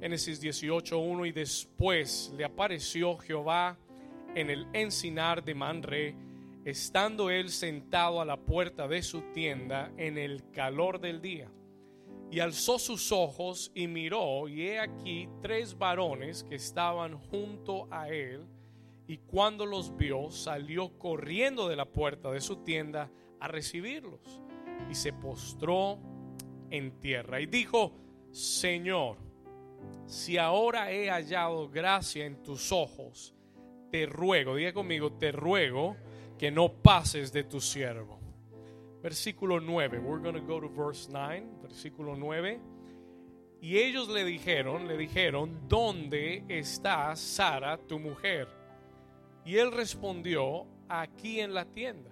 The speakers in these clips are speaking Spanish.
Génesis 18.1 y después le apareció Jehová en el encinar de Manre, estando él sentado a la puerta de su tienda en el calor del día. Y alzó sus ojos y miró, y he aquí tres varones que estaban junto a él, y cuando los vio salió corriendo de la puerta de su tienda a recibirlos, y se postró en tierra, y dijo, Señor, si ahora he hallado gracia en tus ojos, te ruego, diga conmigo, te ruego que no pases de tu siervo. Versículo 9, we're going to go to verse 9, versículo 9. Y ellos le dijeron, le dijeron, ¿dónde está Sara, tu mujer? Y él respondió, aquí en la tienda.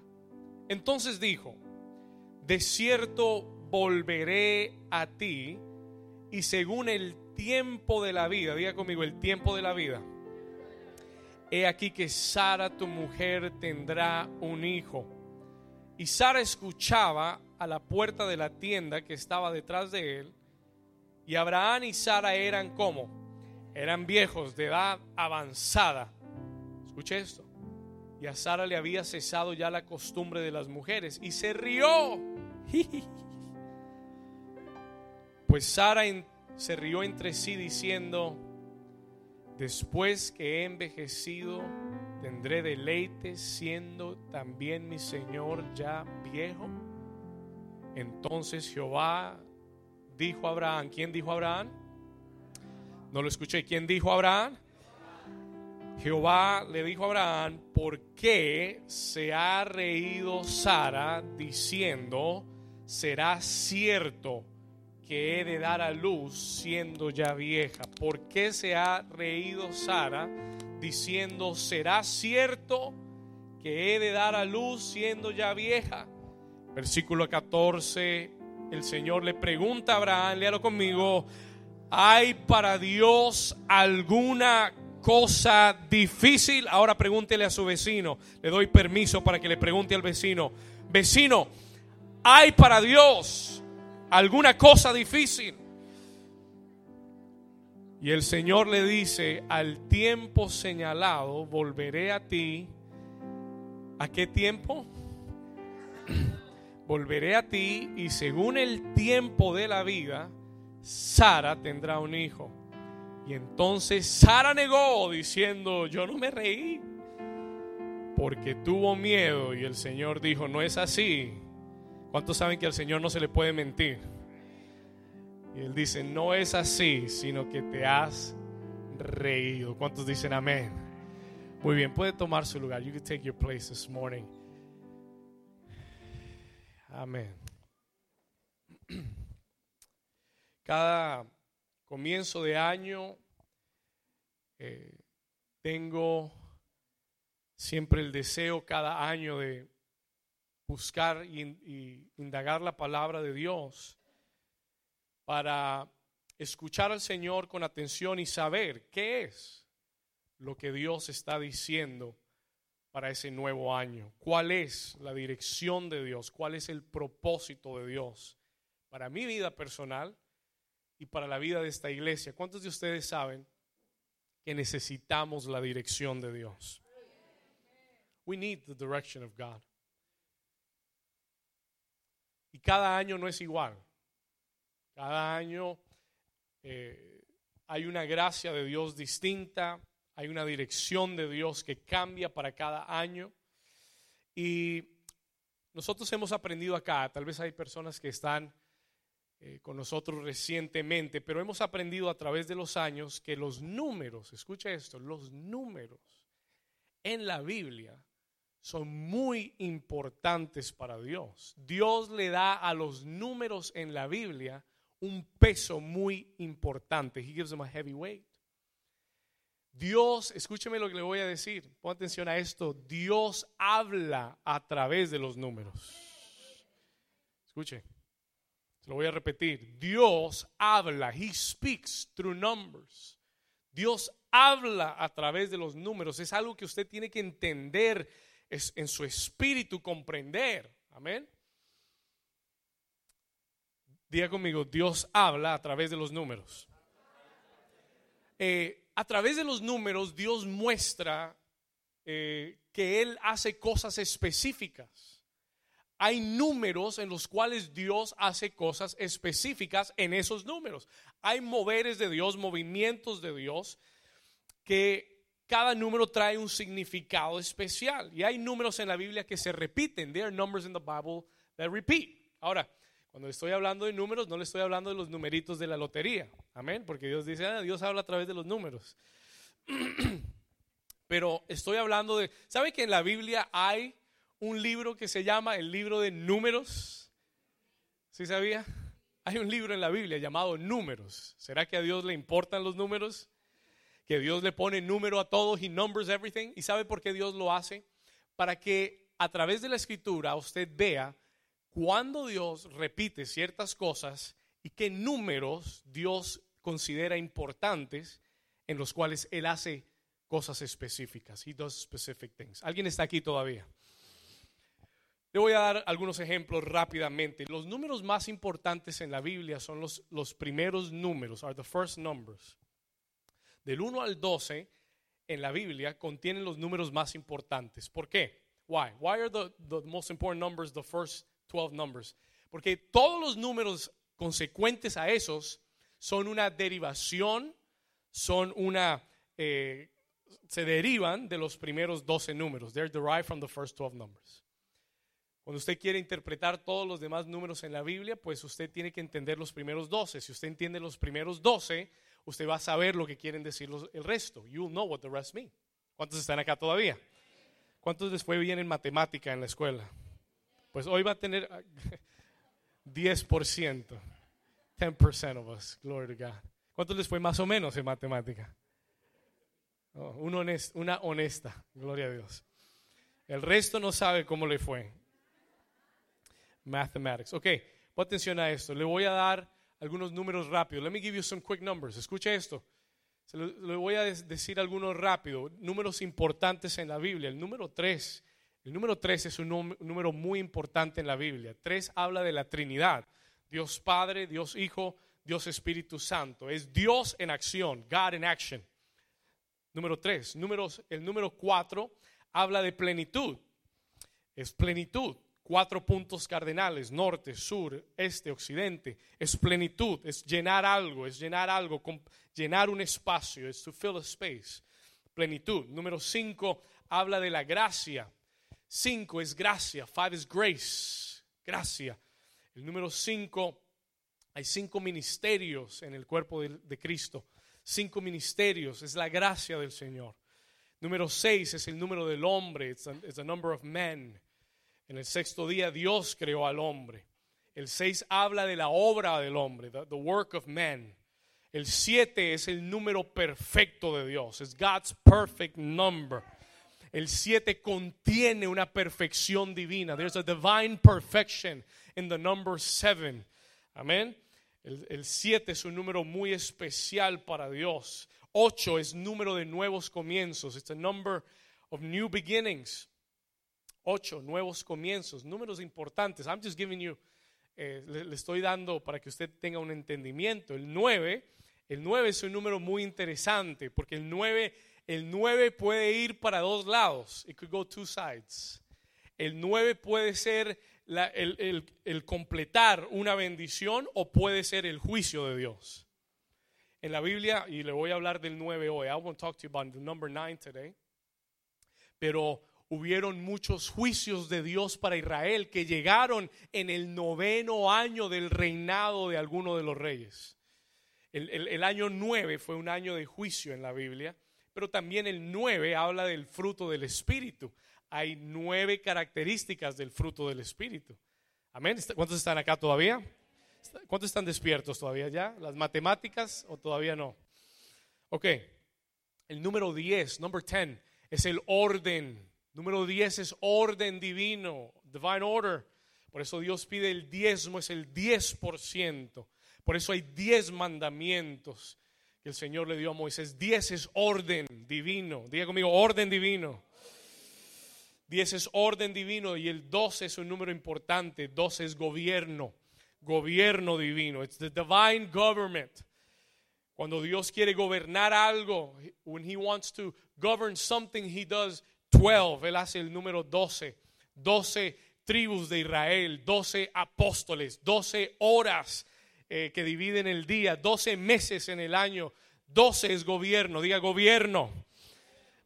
Entonces dijo, de cierto volveré a ti y según el tiempo de la vida, diga conmigo, el tiempo de la vida. He aquí que Sara, tu mujer, tendrá un hijo. Y Sara escuchaba a la puerta de la tienda que estaba detrás de él. Y Abraham y Sara eran como, eran viejos de edad avanzada. Escuche esto. Y a Sara le había cesado ya la costumbre de las mujeres. Y se rió. Pues Sara se rió entre sí diciendo, después que he envejecido, tendré deleite siendo también mi Señor ya viejo. Entonces Jehová dijo a Abraham, ¿quién dijo a Abraham? No lo escuché, ¿quién dijo a Abraham? Jehová le dijo a Abraham, ¿por qué se ha reído Sara diciendo, será cierto? Que he de dar a luz siendo ya vieja. ¿Por qué se ha reído Sara diciendo, será cierto que he de dar a luz siendo ya vieja? Versículo 14, el Señor le pregunta a Abraham, léalo conmigo, ¿hay para Dios alguna cosa difícil? Ahora pregúntele a su vecino, le doy permiso para que le pregunte al vecino, vecino, ¿hay para Dios alguna cosa difícil. Y el Señor le dice, al tiempo señalado volveré a ti. ¿A qué tiempo? volveré a ti y según el tiempo de la vida, Sara tendrá un hijo. Y entonces Sara negó diciendo, yo no me reí, porque tuvo miedo y el Señor dijo, no es así ¿Cuántos saben que al Señor no se le puede mentir? Y Él dice, no es así, sino que te has reído. ¿Cuántos dicen amén? Muy bien, puede tomar su lugar. You can take your place this morning. Amén. Cada comienzo de año eh, tengo siempre el deseo cada año de buscar y, indagar la palabra de Dios para escuchar al Señor con atención y saber qué es lo que Dios está diciendo para ese nuevo año. ¿Cuál es la dirección de Dios? ¿Cuál es el propósito de Dios para mi vida personal y para la vida de esta iglesia? ¿Cuántos de ustedes saben que necesitamos la dirección de Dios? We need the direction of God. Cada año no es igual. Cada año eh, hay una gracia de Dios distinta, hay una dirección de Dios que cambia para cada año. Y nosotros hemos aprendido acá, tal vez hay personas que están eh, con nosotros recientemente, pero hemos aprendido a través de los años que los números, escucha esto, los números en la Biblia son muy importantes para Dios. Dios le da a los números en la Biblia un peso muy importante. He gives them a heavy weight. Dios, escúcheme lo que le voy a decir. Pon atención a esto. Dios habla a través de los números. Escuche. Se lo voy a repetir. Dios habla. He speaks through numbers. Dios habla a través de los números. Es algo que usted tiene que entender es en su espíritu comprender. Amén. Diga conmigo, Dios habla a través de los números. eh, a través de los números Dios muestra eh, que Él hace cosas específicas. Hay números en los cuales Dios hace cosas específicas en esos números. Hay moveres de Dios, movimientos de Dios, que cada número trae un significado especial. Y hay números en la Biblia que se repiten. There are numbers in the Bible that repeat. Ahora, cuando estoy hablando de números, no le estoy hablando de los numeritos de la lotería. Amén. Porque Dios dice, ah, Dios habla a través de los números. Pero estoy hablando de, ¿sabe que en la Biblia hay un libro que se llama el libro de números? ¿Sí sabía? Hay un libro en la Biblia llamado Números. ¿Será que a Dios le importan los números? Que Dios le pone número a todo, he numbers everything. ¿Y sabe por qué Dios lo hace? Para que a través de la escritura usted vea cuando Dios repite ciertas cosas y qué números Dios considera importantes en los cuales Él hace cosas específicas. He does specific things. ¿Alguien está aquí todavía? Le voy a dar algunos ejemplos rápidamente. Los números más importantes en la Biblia son los, los primeros números, are the first numbers. Del 1 al 12 en la Biblia contienen los números más importantes. ¿Por qué? Why? Why are the, the most important numbers the first 12 numbers? Porque todos los números consecuentes a esos son una derivación, son una eh, se derivan de los primeros 12 números. They're derived from the first 12 numbers. Cuando usted quiere interpretar todos los demás números en la Biblia, pues usted tiene que entender los primeros 12. Si usted entiende los primeros 12, usted va a saber lo que quieren decir el resto. You'll know what the rest mean. ¿Cuántos están acá todavía? ¿Cuántos después vienen matemática en la escuela? Pues hoy va a tener 10%. 10% of us. Glory to God. ¿Cuántos les fue más o menos en matemática? Oh, una honesta, gloria a Dios. El resto no sabe cómo le fue. Mathematics. Ok, pon atención a esto. Le voy a dar algunos números rápidos. Let me give you some quick numbers. Escuche esto. le voy a decir algunos rápidos. Números importantes en la Biblia. El número 3. El número 3 es un número muy importante en la Biblia. 3 habla de la Trinidad. Dios Padre, Dios Hijo, Dios Espíritu Santo. Es Dios en acción. God in action. Número tres, números, el número cuatro habla de plenitud. Es plenitud. Cuatro puntos cardinales, norte, sur, este, occidente. Es plenitud, es llenar algo, es llenar algo, llenar un espacio, es to fill a space. Plenitud. Número cinco habla de la gracia. Cinco es gracia, five is grace, gracia. El número cinco, hay cinco ministerios en el cuerpo de Cristo cinco ministerios, es la gracia del Señor. Número seis es el número del hombre, it's, the number of men. En el sexto día Dios creó al hombre. El seis habla de la obra del hombre, the, work of men. El siete es el número perfecto de Dios, es God's perfect number. El siete contiene una perfección divina. There's a divine perfection in the number seven. Amén. El 7 es un número muy especial para Dios. 8 es número de nuevos comienzos. It's a number of new beginnings. 8, nuevos comienzos, números importantes. I'm just giving you, eh, le, estoy dando para que usted tenga un entendimiento. El 9, el 9 es un número muy interesante porque el 9, el 9 puede ir para dos lados. It could go two sides. El 9 puede ser el, completar una bendición o puede ser el juicio de Dios. En la Biblia, y le voy a hablar del 9 hoy, I want to talk to you about the number 9 today, pero hubieron muchos juicios de Dios para Israel que llegaron en el noveno año del reinado de alguno de los reyes. El, año 9 fue un año de juicio en la Biblia, pero también el 9 habla del fruto del Espíritu hay nueve características del fruto del Espíritu. Amén. ¿Cuántos están acá todavía? ¿Cuántos están despiertos todavía ya? ¿Las matemáticas o todavía no? Ok. El número 10, number 10, es el orden. Número 10 es orden divino, divine order. Por eso Dios pide el diezmo, es el 10%. Por eso hay 10 mandamientos que el Señor le dio a Moisés. 10 es orden divino. Diga conmigo, orden divino. 10 es orden divino y el 12 es un número importante. 12 es gobierno, gobierno divino. It's the divine government. Cuando Dios quiere gobernar algo, when he wants to govern something, he does 12. Él hace el número 12. 12 tribus de Israel, 12 apóstoles, 12 horas eh, que dividen el día, 12 meses en el año, 12 es gobierno, diga gobierno.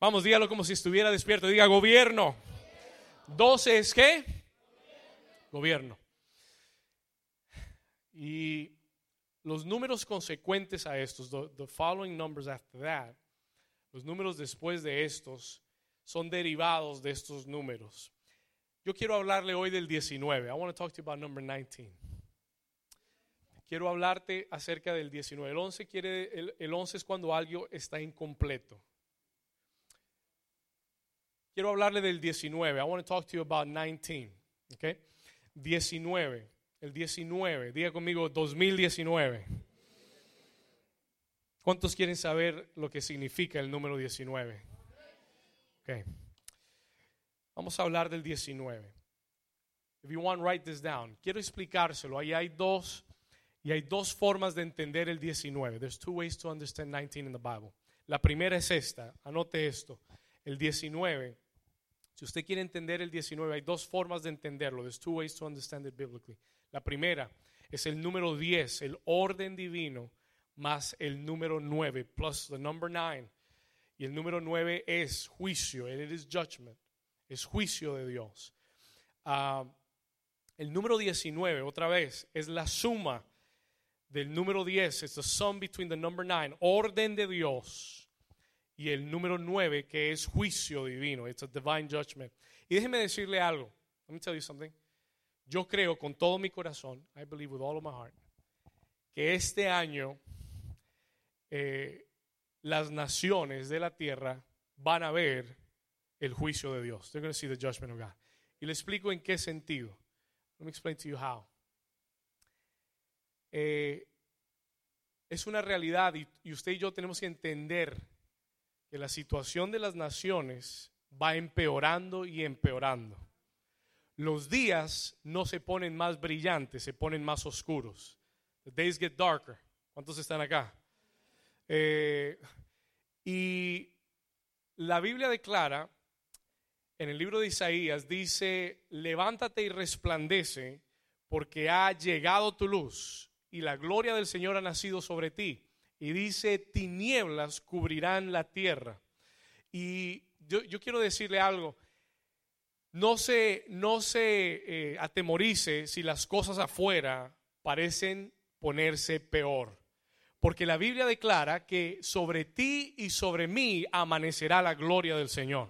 Vamos, dígalo como si estuviera despierto, diga gobierno. 12 es qué? Gobierno. Y los números consecuentes a estos, the, following numbers after that, los números después de estos, son derivados de estos números. Yo quiero hablarle hoy del 19. I want to talk to you about number 19. Quiero hablarte acerca del 19. El 11, quiere, el, el 11 es cuando algo está incompleto. Quiero hablarle del 19. I want to talk to you about 19. Okay? 19. El 19. Diga conmigo 2019. ¿Cuántos quieren saber lo que significa el número 19? Okay. Vamos a hablar del 19. If you want, write this down. Quiero explicárselo. Ahí hay dos y hay dos formas de entender el 19. There's two ways to understand 19 in the Bible. La primera es esta. Anote esto. El 19. Si usted quiere entender el 19, hay dos formas de entenderlo. There's two ways to understand it biblically. La primera es el número 10, el orden divino, más el número 9, plus the number 9. Y el número 9 es juicio, it is judgment, es juicio de Dios. Ah, el número 19, otra vez, es la suma del número 10, es the sum between the number 9, orden de Dios, y el número 9, que es juicio divino, it's a divine judgment. Y déjeme decirle algo, let me tell you something. Yo creo con todo mi corazón, I believe with all of my heart, que este año eh, las naciones de la tierra van a ver el juicio de Dios. They're going to see the judgment of God. Y le explico en qué sentido. Let me explain to you how. Eh, es una realidad y, y usted y yo tenemos que entender que la situación de las naciones va empeorando y empeorando los días no se ponen más brillantes, se ponen más oscuros. The days get darker. ¿Cuántos están acá? Eh, y la Biblia declara, en el libro de Isaías, dice, levántate y resplandece, porque ha llegado tu luz y la gloria del Señor ha nacido sobre ti. Y dice, tinieblas cubrirán la tierra. Y yo, yo quiero decirle algo no se, no se eh, atemorice si las cosas afuera parecen ponerse peor. Porque la Biblia declara que sobre ti y sobre mí amanecerá la gloria del Señor.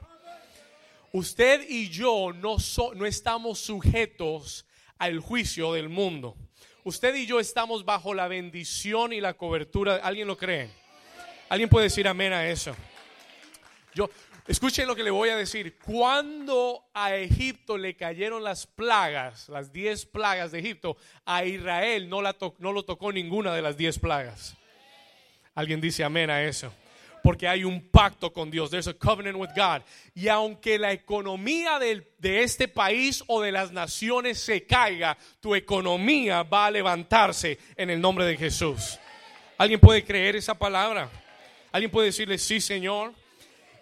Usted y yo no, no estamos sujetos al juicio del mundo. Usted y yo estamos bajo la bendición y la cobertura. ¿Alguien lo cree? ¿Alguien puede decir amén a eso? Yo, Escuchen lo que le voy a decir. Cuando a Egipto le cayeron las plagas, las diez plagas de Egipto, a Israel no, la no lo tocó ninguna de las diez plagas. Alguien dice amén a eso. Porque hay un pacto con Dios. There's a covenant with God. Y aunque la economía de este país o de las naciones se caiga, tu economía va a levantarse en el nombre de Jesús. ¿Alguien puede creer esa palabra? ¿Alguien puede decirle sí, Señor?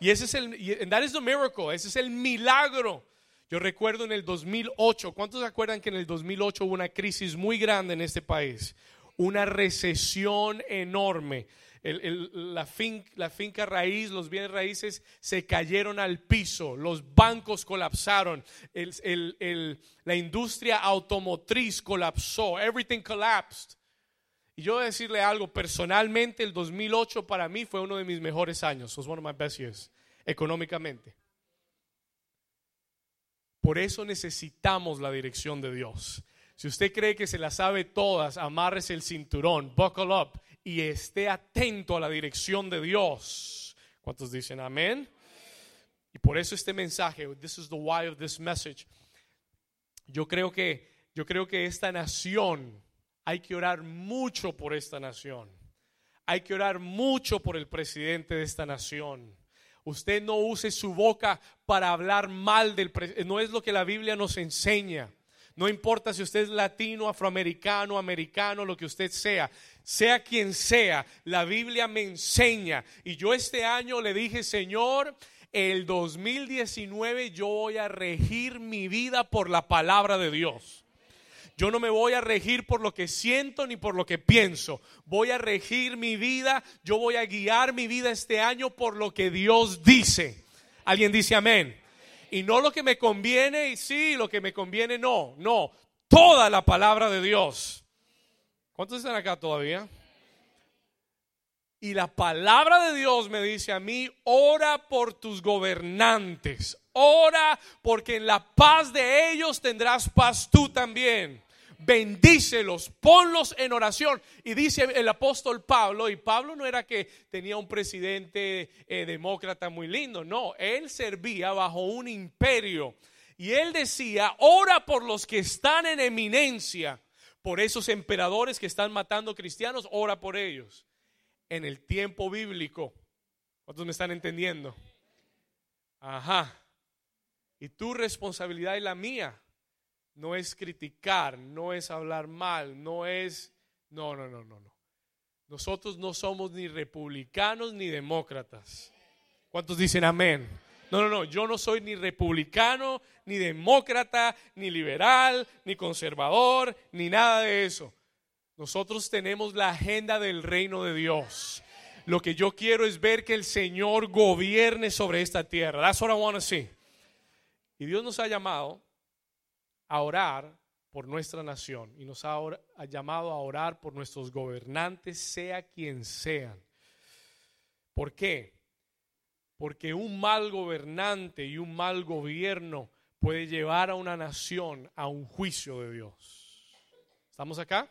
Y ese es el, that is the miracle, ese es el milagro. Yo recuerdo en el 2008, ¿cuántos se acuerdan que en el 2008 hubo una crisis muy grande en este país? Una recesión enorme. la, finca raíz, los bienes raíces se cayeron al piso, los bancos colapsaron, la industria automotriz colapsó, everything collapsed. Y yo voy a decirle algo, personalmente el 2008 para mí fue uno de mis mejores años, was one of my best years, económicamente. Por eso necesitamos la dirección de Dios. Si usted cree que se la sabe todas, amárrese el cinturón, buckle up y esté atento a la dirección de Dios. ¿Cuántos dicen amén? Y por eso este mensaje, this is the why of this message. Yo creo que yo creo que esta nación hay que orar mucho por esta nación. Hay que orar mucho por el presidente de esta nación. Usted no use su boca para hablar mal del. No es lo que la Biblia nos enseña. No importa si usted es latino, afroamericano, americano, lo que usted sea, sea quien sea, la Biblia me enseña. Y yo este año le dije, Señor, el 2019 yo voy a regir mi vida por la palabra de Dios. Yo no me voy a regir por lo que siento ni por lo que pienso. Voy a regir mi vida, yo voy a guiar mi vida este año por lo que Dios dice. Alguien dice amén. Y no lo que me conviene y sí, lo que me conviene no, no. Toda la palabra de Dios. ¿Cuántos están acá todavía? Y la palabra de Dios me dice a mí, ora por tus gobernantes, ora porque en la paz de ellos tendrás paz tú también bendícelos, ponlos en oración. Y dice el apóstol Pablo, y Pablo no era que tenía un presidente eh, demócrata muy lindo, no, él servía bajo un imperio. Y él decía, ora por los que están en eminencia, por esos emperadores que están matando cristianos, ora por ellos. En el tiempo bíblico, ¿cuántos me están entendiendo? Ajá. Y tu responsabilidad y la mía no es criticar, no es hablar mal, no es... No, no, no, no, no. Nosotros no somos ni republicanos ni demócratas. ¿Cuántos dicen amén? No, no, no, yo no soy ni republicano, ni demócrata, ni liberal, ni conservador, ni nada de eso. Nosotros tenemos la agenda del reino de Dios. Lo que yo quiero es ver que el Señor gobierne sobre esta tierra. That's what I want to see. Y Dios nos ha llamado a orar por nuestra nación y nos ha, llamado a orar por nuestros gobernantes, sea quien sean. ¿Por qué? Porque un mal gobernante y un mal gobierno puede llevar a una nación a un juicio de Dios. ¿Estamos acá?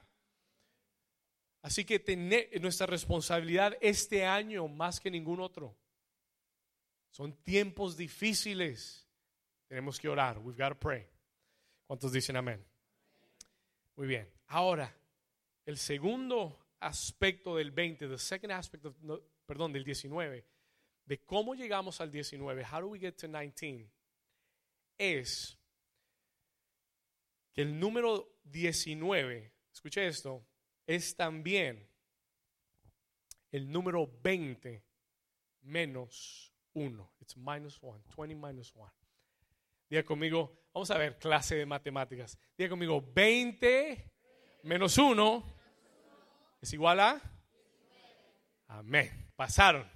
Así que tener nuestra responsabilidad este año más que ningún otro. Son tiempos difíciles. Tenemos que orar. We've got to pray. ¿Cuántos dicen amén? Muy bien. Ahora, el segundo aspecto del 20, the second aspect of, perdón, del 19, de cómo llegamos al 19, how do we get to 19, es que el número 19, escuche esto, es también el número 20 menos 1. It's minus 1, 20 minus 1. Diga conmigo, vamos a ver clase de matemáticas. Diga conmigo, 20 menos 1 es igual a... Amén. Pasaron.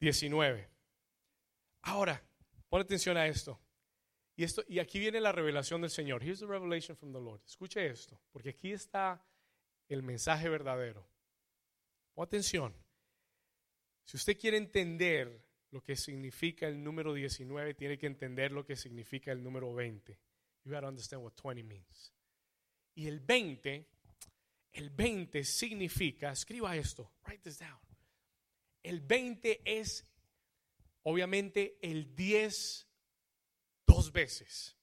19. Ahora, pon atención a esto. Y, esto. y aquí viene la revelación del Señor. Here's the revelation from the Lord. Escuche esto, porque aquí está el mensaje verdadero. Pon atención. Si usted quiere entender lo que significa el número 19, tiene que entender lo que significa el número 20. You got to understand what 20 means. Y el 20, el 20 significa, escriba esto, write this down. El 20 es obviamente el 10 dos veces.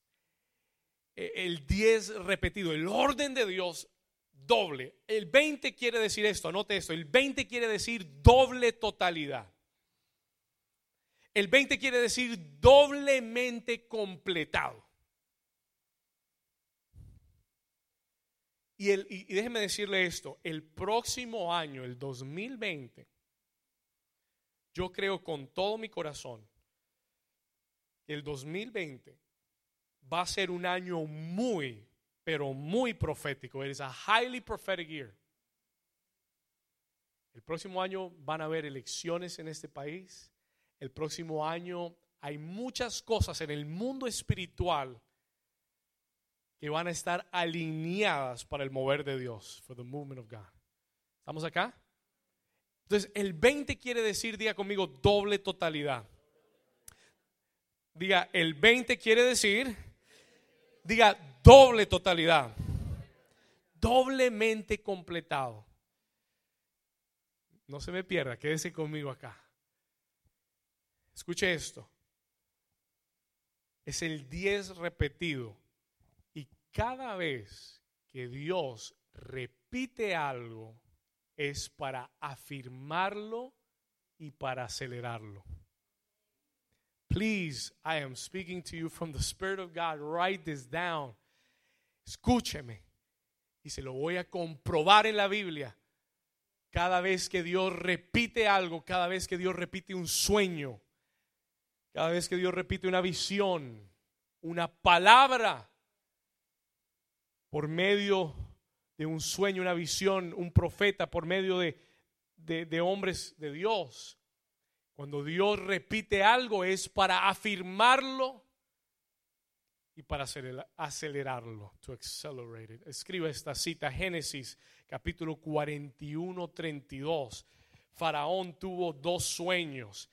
E, el 10 repetido, el orden de Dios doble. El 20 quiere decir esto, anote esto, el 20 quiere decir doble totalidad. El 20 quiere decir doblemente completado. Y, el, y, déjeme decirle esto, el próximo año, el 2020, yo creo con todo mi corazón que el 2020 va a ser un año muy, pero muy profético. Es a highly prophetic year. El próximo año van a haber elecciones en este país el próximo año hay muchas cosas en el mundo espiritual que van a estar alineadas para el mover de Dios, for the movement of God. ¿Estamos acá? Entonces, el 20 quiere decir, diga conmigo, doble totalidad. Diga, el 20 quiere decir, diga, doble totalidad. Doblemente completado. No se me pierda, quédese conmigo acá. Escuche esto. Es el 10 repetido. Y cada vez que Dios repite algo, es para afirmarlo y para acelerarlo. Please, I am speaking to you from the Spirit of God. Write this down. Escúcheme. Y se lo voy a comprobar en la Biblia. Cada vez que Dios repite algo, cada vez que Dios repite un sueño, cada vez que Dios repite una visión, una palabra, por medio de un sueño, una visión, un profeta, por medio de, de, hombres de Dios. Cuando Dios repite algo es para afirmarlo y para acelerarlo, to accelerate it. Escriba esta cita, Génesis capítulo 41, 32. Faraón tuvo dos sueños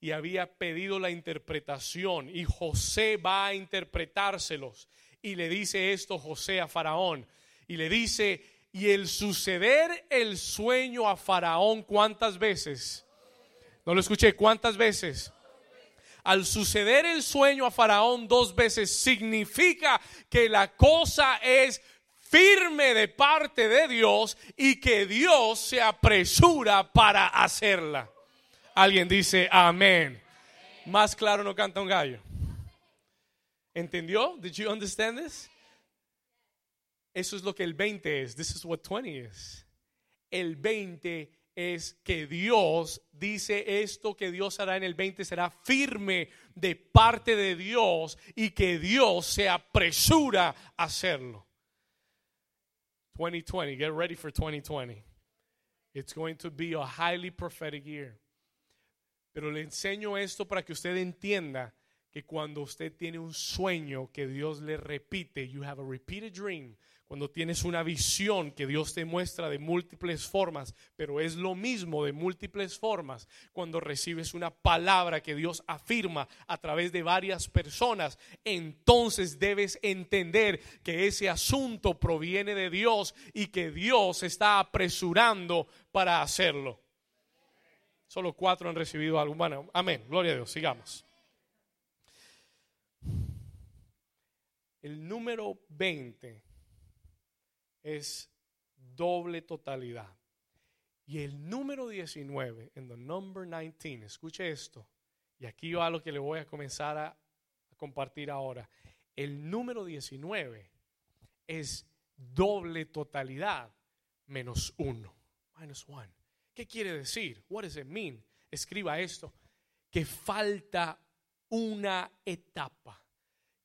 y había pedido la interpretación y José va a interpretárselos y le dice esto José a Faraón y le dice, y el suceder el sueño a Faraón, ¿cuántas veces? No lo escuché, ¿cuántas veces? Al suceder el sueño a Faraón dos veces significa que la cosa es firme de parte de Dios y que Dios se apresura para hacerla. Alguien dice amén. Más claro no canta un gallo. ¿Entendió? Did you understand this? Eso es lo que el 20 es. This is what 20 is. El 20 es que Dios dice esto que Dios hará en el 20 será firme de parte de Dios y que Dios se apresura a hacerlo. 2020, get ready for 2020. It's going to be a highly prophetic year. Pero le enseño esto para que usted entienda que cuando usted tiene un sueño que Dios le repite, you have a repeated dream, cuando tienes una visión que Dios te muestra de múltiples formas, pero es lo mismo de múltiples formas, cuando recibes una palabra que Dios afirma a través de varias personas, entonces debes entender que ese asunto proviene de Dios y que Dios está apresurando para hacerlo. Solo cuatro han recibido algo. Bueno, amén. Gloria a Dios. Sigamos. El número 20 es doble totalidad. Y el número 19, en the number 19, escuche esto, y aquí va lo que le voy a comenzar a, a compartir ahora. El número 19 es doble totalidad menos uno. Minus one. ¿Qué quiere decir? What does it mean? Escriba esto. Que falta una etapa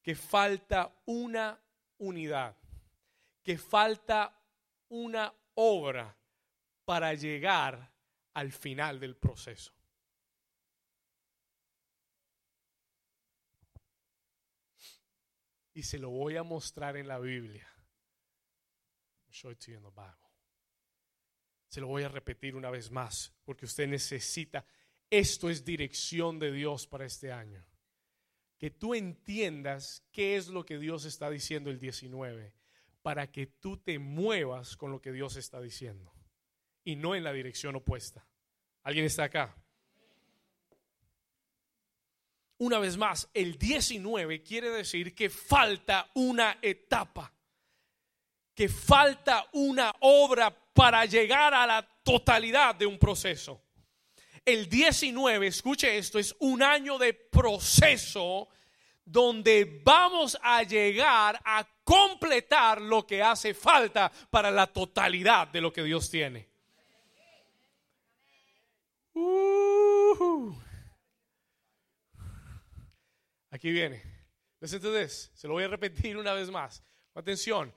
que falta una unidad, que falta una obra para llegar al final del proceso. Y se lo voy a mostrar en la Biblia. Se lo voy a repetir una vez más, porque usted necesita, esto es dirección de Dios para este año que tú entiendas qué es lo que Dios está diciendo el 19, para que tú te muevas con lo que Dios está diciendo y no en la dirección opuesta. ¿Alguien está acá? Una vez más, el 19 quiere decir que falta una etapa, que falta una obra para llegar a la totalidad de un proceso. El 19, escuche esto, es un año de proceso donde vamos a llegar a completar lo que hace falta para la totalidad de lo que Dios tiene. Uh. Aquí viene. Listen to this. Se lo voy a repetir una vez más. Atención.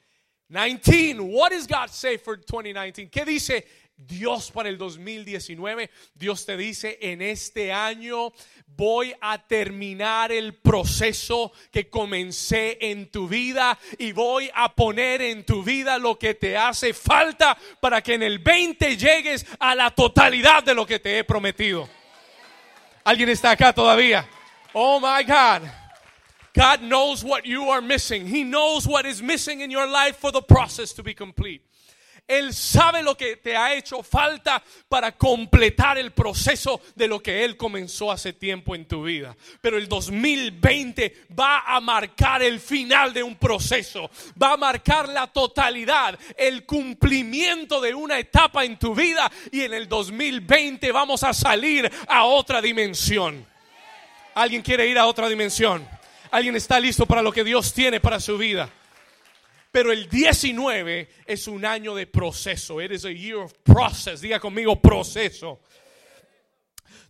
19. What does God say for 2019? ¿Qué dice Dios para el 2019. Dios te dice, en este año voy a terminar el proceso que comencé en tu vida y voy a poner en tu vida lo que te hace falta para que en el 20 llegues a la totalidad de lo que te he prometido. ¿Alguien está acá todavía? Oh my God. God knows what you are missing. He knows what is missing in your life for the process to be complete. Él sabe lo que te ha hecho falta para completar el proceso de lo que Él comenzó hace tiempo en tu vida. Pero el 2020 va a marcar el final de un proceso, va a marcar la totalidad, el cumplimiento de una etapa en tu vida y en el 2020 vamos a salir a otra dimensión. Alguien quiere ir a otra dimensión. Alguien está listo para lo que Dios tiene para su vida. Pero el 19 es un año de proceso. It is a year of process. Diga conmigo proceso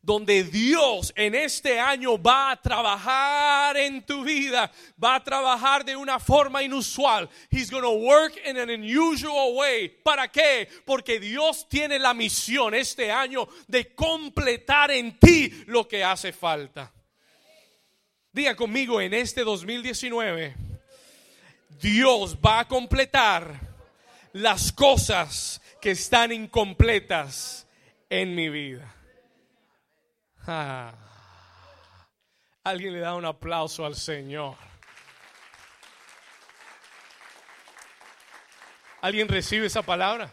donde Dios en este año va a trabajar en tu vida, va a trabajar de una forma inusual. He's going to work in an unusual way. ¿Para qué? Porque Dios tiene la misión este año de completar en ti lo que hace falta. Diga conmigo, en este 2019, Dios va a completar las cosas que están incompletas en mi vida. Ah. Alguien le da un aplauso al Señor. ¿Alguien recibe esa palabra?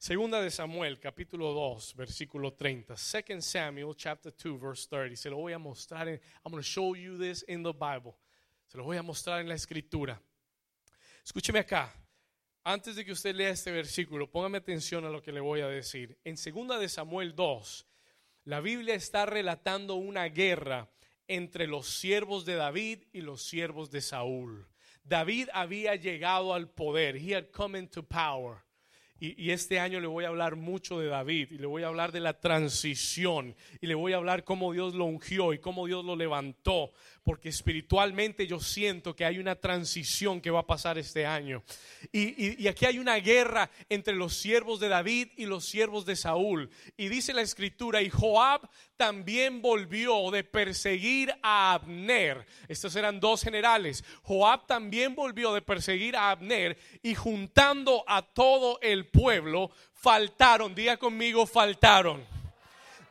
Segunda de Samuel, capítulo 2, versículo 30. Second Samuel, chapter 2, verse 30. Se lo voy a mostrar. En, I'm going to show you this in the Bible. Se lo voy a mostrar en la escritura. Escúcheme acá. Antes de que usted lea este versículo, póngame atención a lo que le voy a decir. En segunda de Samuel 2, la Biblia está relatando una guerra entre los siervos de David y los siervos de Saúl. David había llegado al poder. He had come into power. Y, este año le voy a hablar mucho de David y le voy a hablar de la transición y le voy a hablar cómo Dios lo ungió y cómo Dios lo levantó, porque espiritualmente yo siento que hay una transición que va a pasar este año. Y, y aquí hay una guerra entre los siervos de David y los siervos de Saúl. Y dice la escritura, y Joab también volvió de perseguir a Abner. Estos eran dos generales. Joab también volvió de perseguir a Abner y juntando a todo el pueblo, faltaron, diga conmigo, faltaron.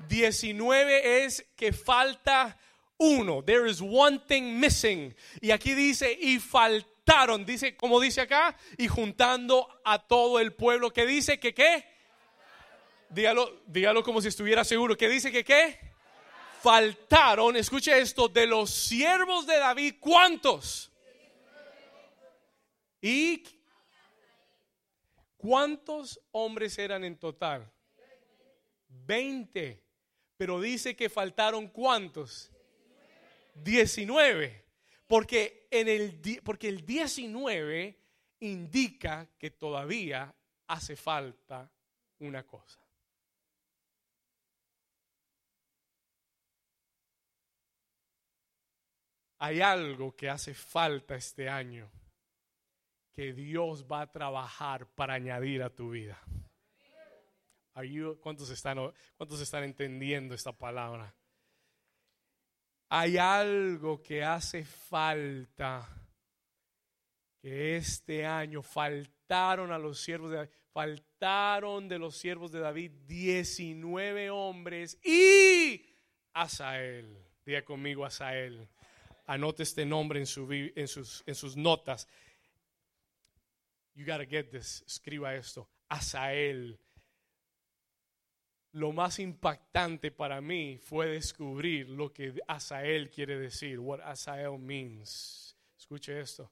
19 es que falta uno. There is one thing missing. Y aquí dice, y faltaron, dice, como dice acá, y juntando a todo el pueblo, que dice que qué Dígalo, dígalo como si estuviera seguro. ¿Qué dice que qué? Faltaron, escuche esto, de los siervos de David, ¿cuántos? ¿Y cuántos hombres eran en total? Veinte. Pero dice que faltaron cuántos? Diecinueve. Porque, en el, porque el 19 indica que todavía hace falta una cosa. Hay algo que hace falta este año que Dios va a trabajar para añadir a tu vida. ¿cuántos, están, ¿Cuántos están entendiendo esta palabra? Hay algo que hace falta que este año faltaron a los siervos de David, faltaron de los siervos de David 19 hombres y Asael. Diga conmigo Asael. Anote este nombre en, su, en, sus, en sus notas. You gotta get this. Escriba esto. Asael. Lo más impactante para mí fue descubrir lo que Asael quiere decir. What Asael means. Escuche esto.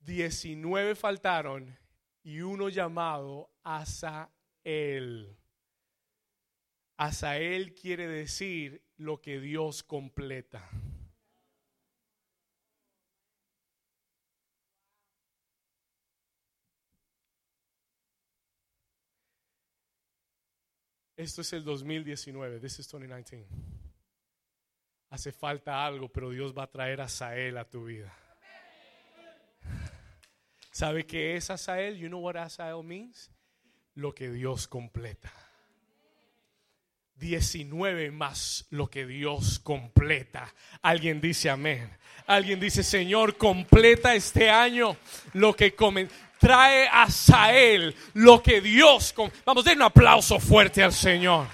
Diecinueve faltaron y uno llamado Asael. Asael quiere decir lo que Dios completa. Esto es el 2019. This is 2019. Hace falta algo, pero Dios va a traer a Sael a tu vida. ¿Sabe qué es Asael? You know what Asael means? Lo que Dios completa. 19 más lo que Dios completa. Alguien dice amén. Alguien dice, Señor, completa este año lo que trae a Sael lo que Dios... Vamos, den un aplauso fuerte al Señor.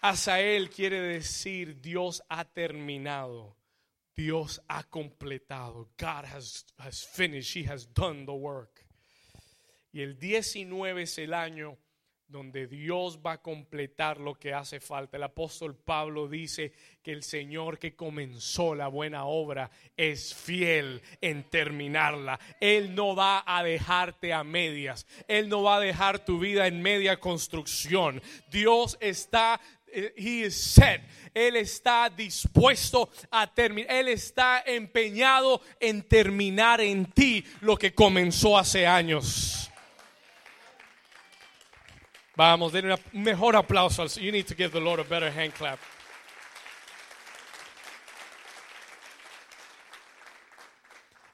Asael quiere decir Dios ha terminado. Dios ha completado. God has, has finished. He has done the work. Y el 19 es el año donde Dios va a completar lo que hace falta. El apóstol Pablo dice que el Señor que comenzó la buena obra es fiel en terminarla. Él no va a dejarte a medias. Él no va a dejar tu vida en media construcción. Dios está eh, He is set. Él está dispuesto a terminar. Él está empeñado en terminar en ti lo que comenzó hace años. Vamos, denle un mejor aplauso. You need to give the Lord a better hand clap.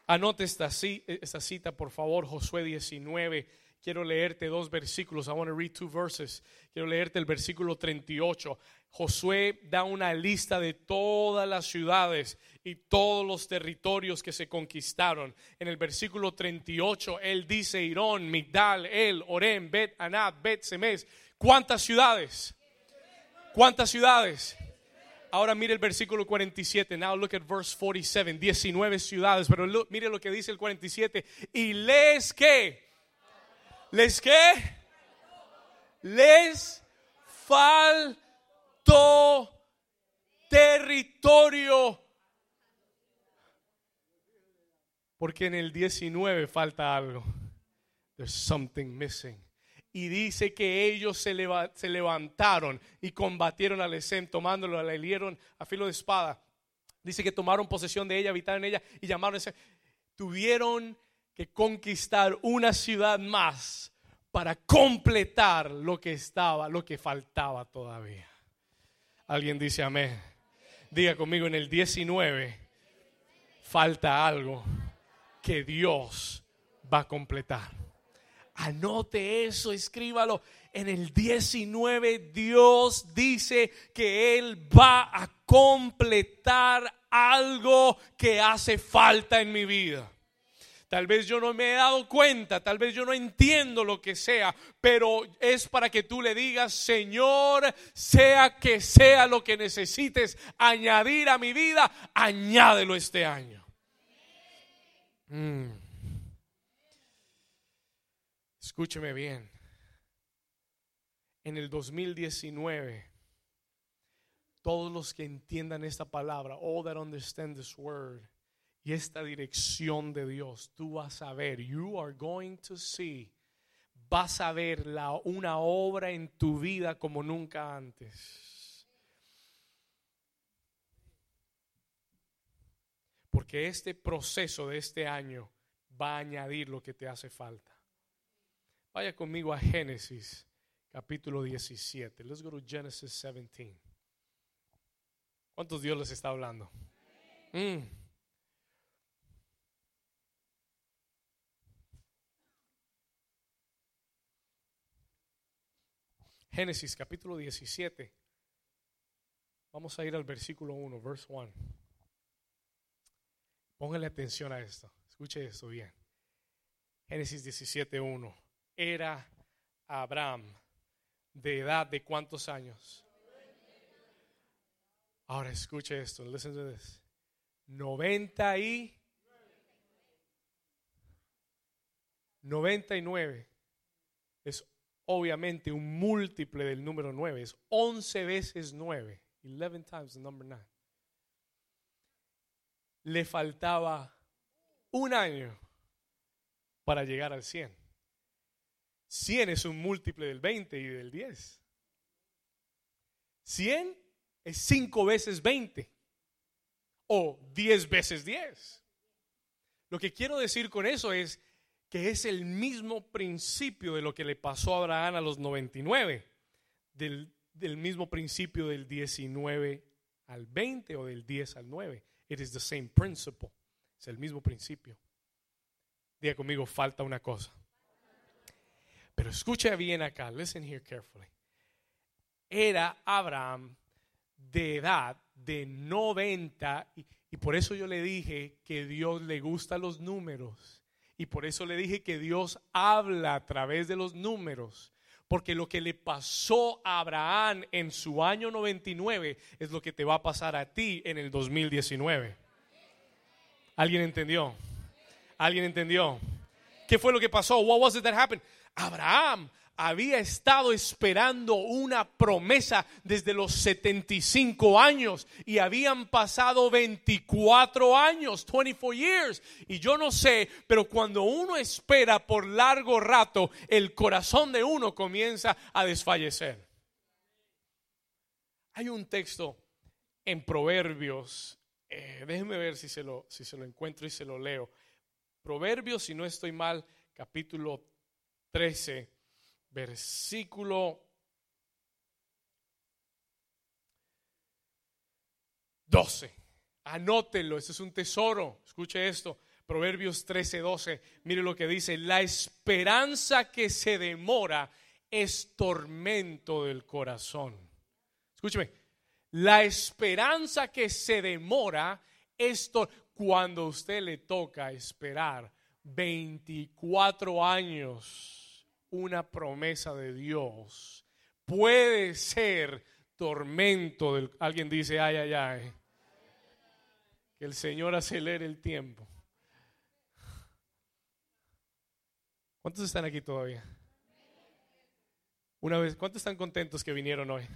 Anote esta, esta cita, por favor, Josué 19. Quiero leerte dos versículos. I want to read two verses. Quiero leerte el versículo 38. Josué da una lista de todas las ciudades y todos los territorios que se conquistaron. En el versículo 38 él dice Irón, Migdal, El, Orem, Bet, Anab, Bet, Semes. ¿Cuántas ciudades? ¿Cuántas ciudades? Ahora mire el versículo 47. Now look at verse 47. 19 ciudades. Pero mire lo que dice el 47. Y les que. ¿Les qué? Les falta territorio. Porque en el 19 falta algo. There's something missing. Y dice que ellos se, levantaron y combatieron al Esem, tomándolo, la hirieron a filo de espada. Dice que tomaron posesión de ella, habitaron en ella y llamaron a Tuvieron que conquistar una ciudad más para completar lo que estaba, lo que faltaba todavía. Alguien dice amén. Diga conmigo, en el 19 falta algo que Dios va a completar. Anote eso, escríbalo. En el 19 Dios dice que Él va a completar algo que hace falta en mi vida. Tal vez yo no me he dado cuenta, tal vez yo no entiendo lo que sea, pero es para que tú le digas, Señor, sea que sea lo que necesites añadir a mi vida, añádelo este año. Mm. Escúcheme bien. En el 2019, todos los que entiendan esta palabra, all that understand this word, y esta dirección de Dios, tú vas a ver, you are going to see, vas a ver la, una obra en tu vida como nunca antes. Porque este proceso de este año va a añadir lo que te hace falta. Vaya conmigo a Génesis capítulo 17. Let's go to Genesis 17. ¿Cuántos Dios les está hablando? Mm. Génesis capítulo 17. Vamos a ir al versículo 1, verse 1. Póngale atención a esto. Escuche esto bien. Génesis 17, 1. Era Abraham de edad de cuántos años? Ahora escuche esto. Listen to this. 90 y 99 es obviamente un múltiple del número 9, es 11 veces 9, 11 times the number 9. Le faltaba un año para llegar al 100. 100 es un múltiple del 20 y del 10. 100 es 5 veces 20 o 10 veces 10. Lo que quiero decir con eso es que es el mismo principio de lo que le pasó a Abraham a los 99, del, del mismo principio del 19 al 20 o del 10 al 9. It is the same principle. Es el mismo principio. Diga conmigo, falta una cosa. Pero escucha bien acá, listen here carefully. Era Abraham de edad de 90 y, y por eso yo le dije que Dios le gusta los números y por eso le dije que Dios habla a través de los números. Porque lo que le pasó a Abraham en su año 99 es lo que te va a pasar a ti en el 2019. ¿Alguien entendió? ¿Alguien entendió? ¿Qué fue lo que pasó? What was it that happened? Abraham había estado esperando una promesa desde los 75 años y habían pasado 24 años, 24 years. Y yo no sé, pero cuando uno espera por largo rato, el corazón de uno comienza a desfallecer. Hay un texto en Proverbios, eh, déjenme ver si se, lo, si se lo encuentro y se lo leo. Proverbios, si no estoy mal, capítulo 13, versículo 12. Anótelo, ese es un tesoro. Escuche esto. Proverbios 13, 12. Mire lo que dice. La esperanza que se demora es tormento del corazón. Escúcheme. La esperanza que se demora es cuando usted le toca esperar 24 años una promesa de Dios puede ser tormento del alguien dice ay ay ay que el Señor acelere el tiempo ¿Cuántos están aquí todavía? Una vez, ¿cuántos están contentos que vinieron hoy?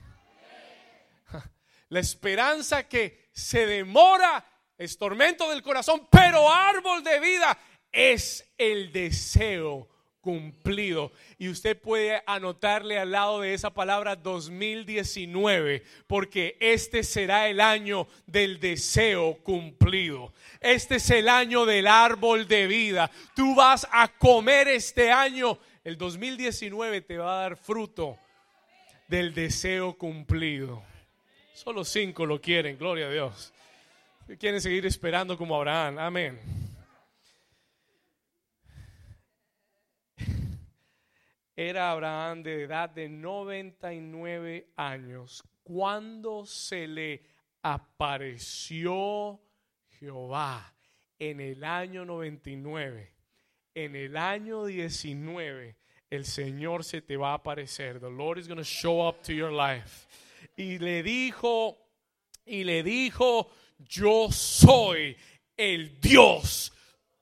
La esperanza que se demora es tormento del corazón, pero árbol de vida es el deseo cumplido. Y usted puede anotarle al lado de esa palabra 2019, porque este será el año del deseo cumplido. Este es el año del árbol de vida. Tú vas a comer este año. El 2019 te va a dar fruto del deseo cumplido. Solo cinco lo quieren, gloria a Dios. Quieren seguir esperando como Abraham. Amén. Era Abraham de edad de 99 años cuando se le apareció Jehová en el año 99. En el año 19 el Señor se te va a aparecer. The Lord is going to show up to your life. Y le dijo, y le dijo, yo soy el Dios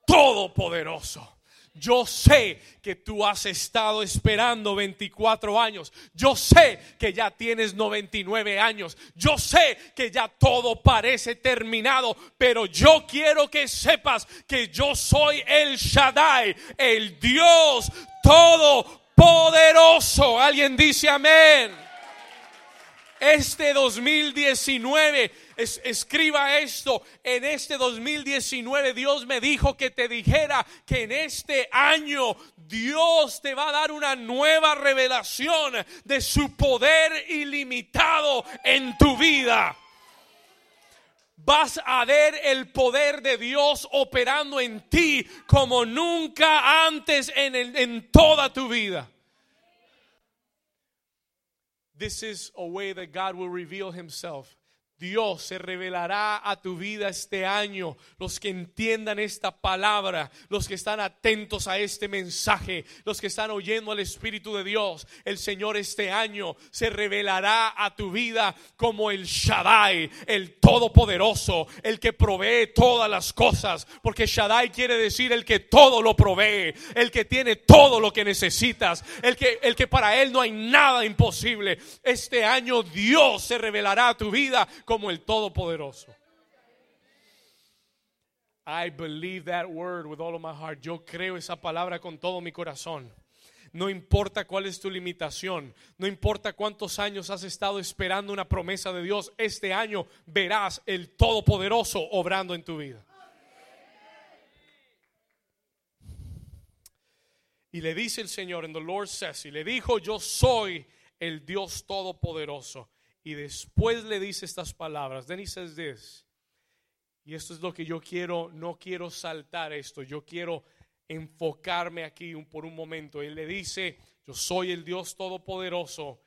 todopoderoso. Yo sé que tú has estado esperando 24 años. Yo sé que ya tienes 99 años. Yo sé que ya todo parece terminado. Pero yo quiero que sepas que yo soy el Shaddai, el Dios todopoderoso. Alguien dice amén. Este 2019 escriba esto, en este 2019 Dios me dijo que te dijera que en este año Dios te va a dar una nueva revelación de su poder ilimitado en tu vida. Vas a ver el poder de Dios operando en ti como nunca antes en, en toda tu vida. This is a way that God will reveal Himself Dios se revelará a tu vida este año. Los que entiendan esta palabra, los que están atentos a este mensaje, los que están oyendo al Espíritu de Dios, el Señor este año se revelará a tu vida como el Shaddai, el Todopoderoso, el que provee todas las cosas. Porque Shaddai quiere decir el que todo lo provee, el que tiene todo lo que necesitas, el que, el que para Él no hay nada imposible. Este año Dios se revelará a tu vida como el Todopoderoso. I believe that word with all of my heart. Yo creo esa palabra con todo mi corazón. No importa cuál es tu limitación, no importa cuántos años has estado esperando una promesa de Dios, este año verás el Todopoderoso obrando en tu vida. Y le dice el Señor en the Lord says, y le dijo, yo soy el Dios Todopoderoso. Y después le dice estas palabras. Then he says this. Y esto es lo que yo quiero, no quiero saltar esto, yo quiero enfocarme aquí por un momento. Él le dice, yo soy el Dios Todopoderoso.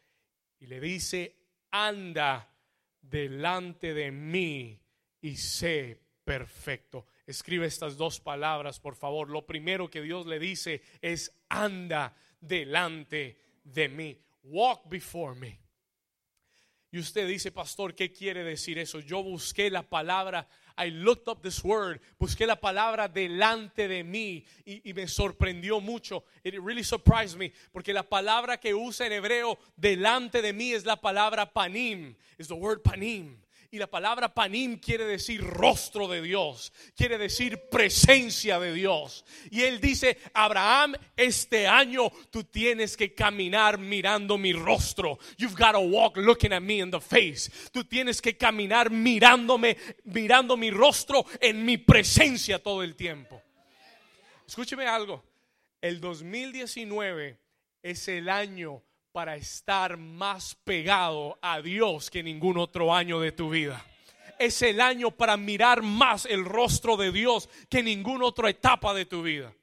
Y le dice, anda delante de mí y sé perfecto. Escribe estas dos palabras, por favor. Lo primero que Dios le dice es, anda delante de mí. Walk before me. Y usted dice, pastor, ¿qué quiere decir eso? Yo busqué la palabra, I looked up this word, busqué la palabra delante de mí y, y, me sorprendió mucho. It really surprised me, porque la palabra que usa en hebreo delante de mí es la palabra panim, es the word panim. Y la palabra panim quiere decir rostro de Dios, quiere decir presencia de Dios. Y él dice, Abraham, este año tú tienes que caminar mirando mi rostro. You've got to walk looking at me in the face. Tú tienes que caminar mirándome, mirando mi rostro en mi presencia todo el tiempo. Escúcheme algo. El 2019 es el año para estar más pegado a Dios que ningún otro año de tu vida. Es el año para mirar más el rostro de Dios que ninguna otra etapa de tu vida.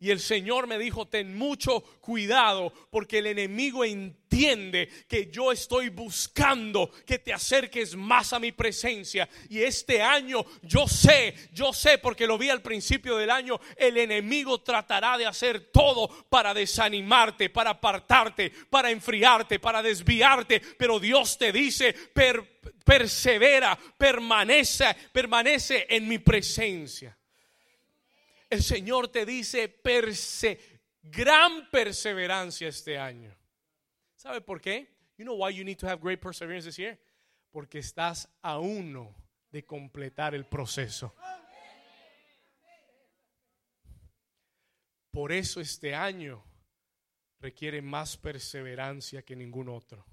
Y el Señor me dijo, ten mucho cuidado porque el enemigo entiende que yo estoy buscando que te acerques más a mi presencia. Y este año yo sé, yo sé porque lo vi al principio del año, el enemigo tratará de hacer todo para desanimarte, para apartarte, para enfriarte, para desviarte. Pero Dios te dice, persevera, permanece, permanece en mi presencia el Señor te dice gran perseverancia este año. ¿Sabe por qué? You know why you need to have great perseverance this year? Porque estás a uno de completar el proceso. Por eso este año requiere más perseverancia que ningún otro.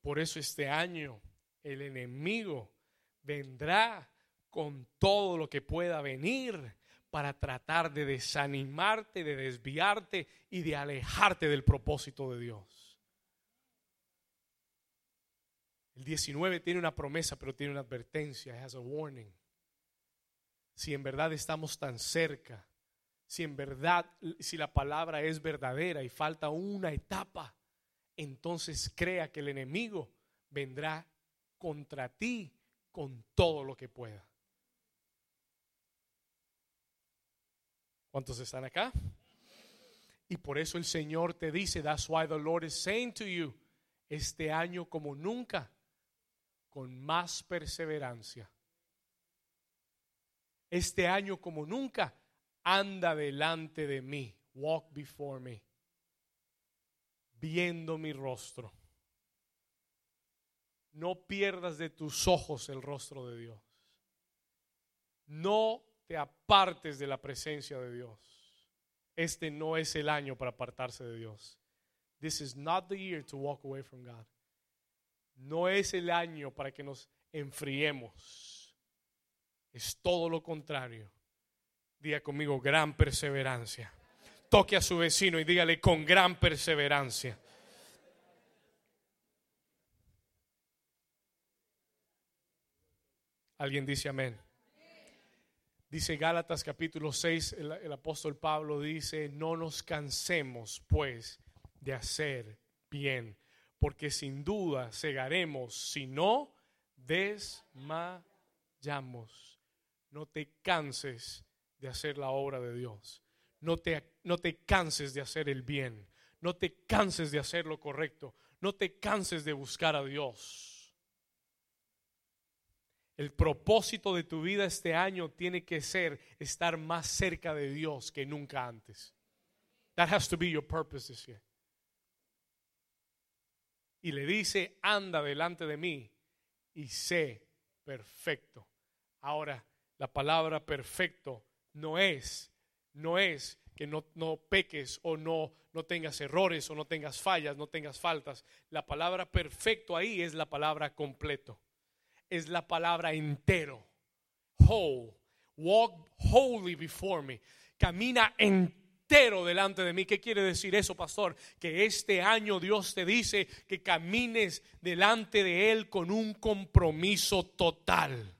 Por eso este año el enemigo vendrá con todo lo que pueda venir para tratar de desanimarte, de desviarte y de alejarte del propósito de Dios. El 19 tiene una promesa, pero tiene una advertencia, has a warning. Si en verdad estamos tan cerca, si en verdad, si la palabra es verdadera y falta una etapa, entonces crea que el enemigo vendrá contra ti con todo lo que pueda. ¿Cuántos están acá? Y por eso el Señor te dice, that's why the Lord is saying to you, este año como nunca, con más perseverancia. Este año como nunca, anda delante de mí, walk before me, viendo mi rostro. No pierdas de tus ojos el rostro de Dios. No te apartes de la presencia de Dios. Este no es el año para apartarse de Dios. This is not the year to walk away from God. No es el año para que nos enfriemos. Es todo lo contrario. Diga conmigo, gran perseverancia. Toque a su vecino y dígale con gran perseverancia. Alguien dice amén. Dice Gálatas capítulo 6, el, apóstol Pablo dice, no nos cansemos pues de hacer bien, porque sin duda cegaremos si no desmayamos. No te canses de hacer la obra de Dios. No te, no te canses de hacer el bien. No te canses de hacer lo correcto. No te canses de buscar a Dios. El propósito de tu vida este año tiene que ser estar más cerca de Dios que nunca antes. That has to be your purpose this year. Y le dice, anda delante de mí y sé perfecto. Ahora, la palabra perfecto no es, no es que no, no peques o no, no tengas errores o no tengas fallas, no tengas faltas. La palabra perfecto ahí es la palabra completo es la palabra entero. Whole. Walk wholly before me. Camina entero delante de mí. ¿Qué quiere decir eso, pastor? Que este año Dios te dice que camines delante de Él con un compromiso total.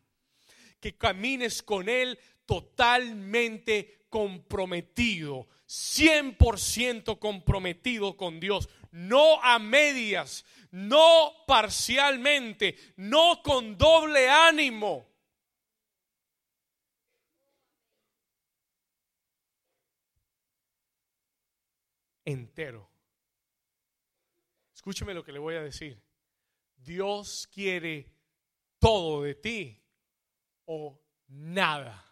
Que camines con Él totalmente comprometido, 100% comprometido con Dios, no a medias, no parcialmente, no con doble ánimo. Entero. Escúcheme lo que le voy a decir. Dios quiere todo de ti o nada.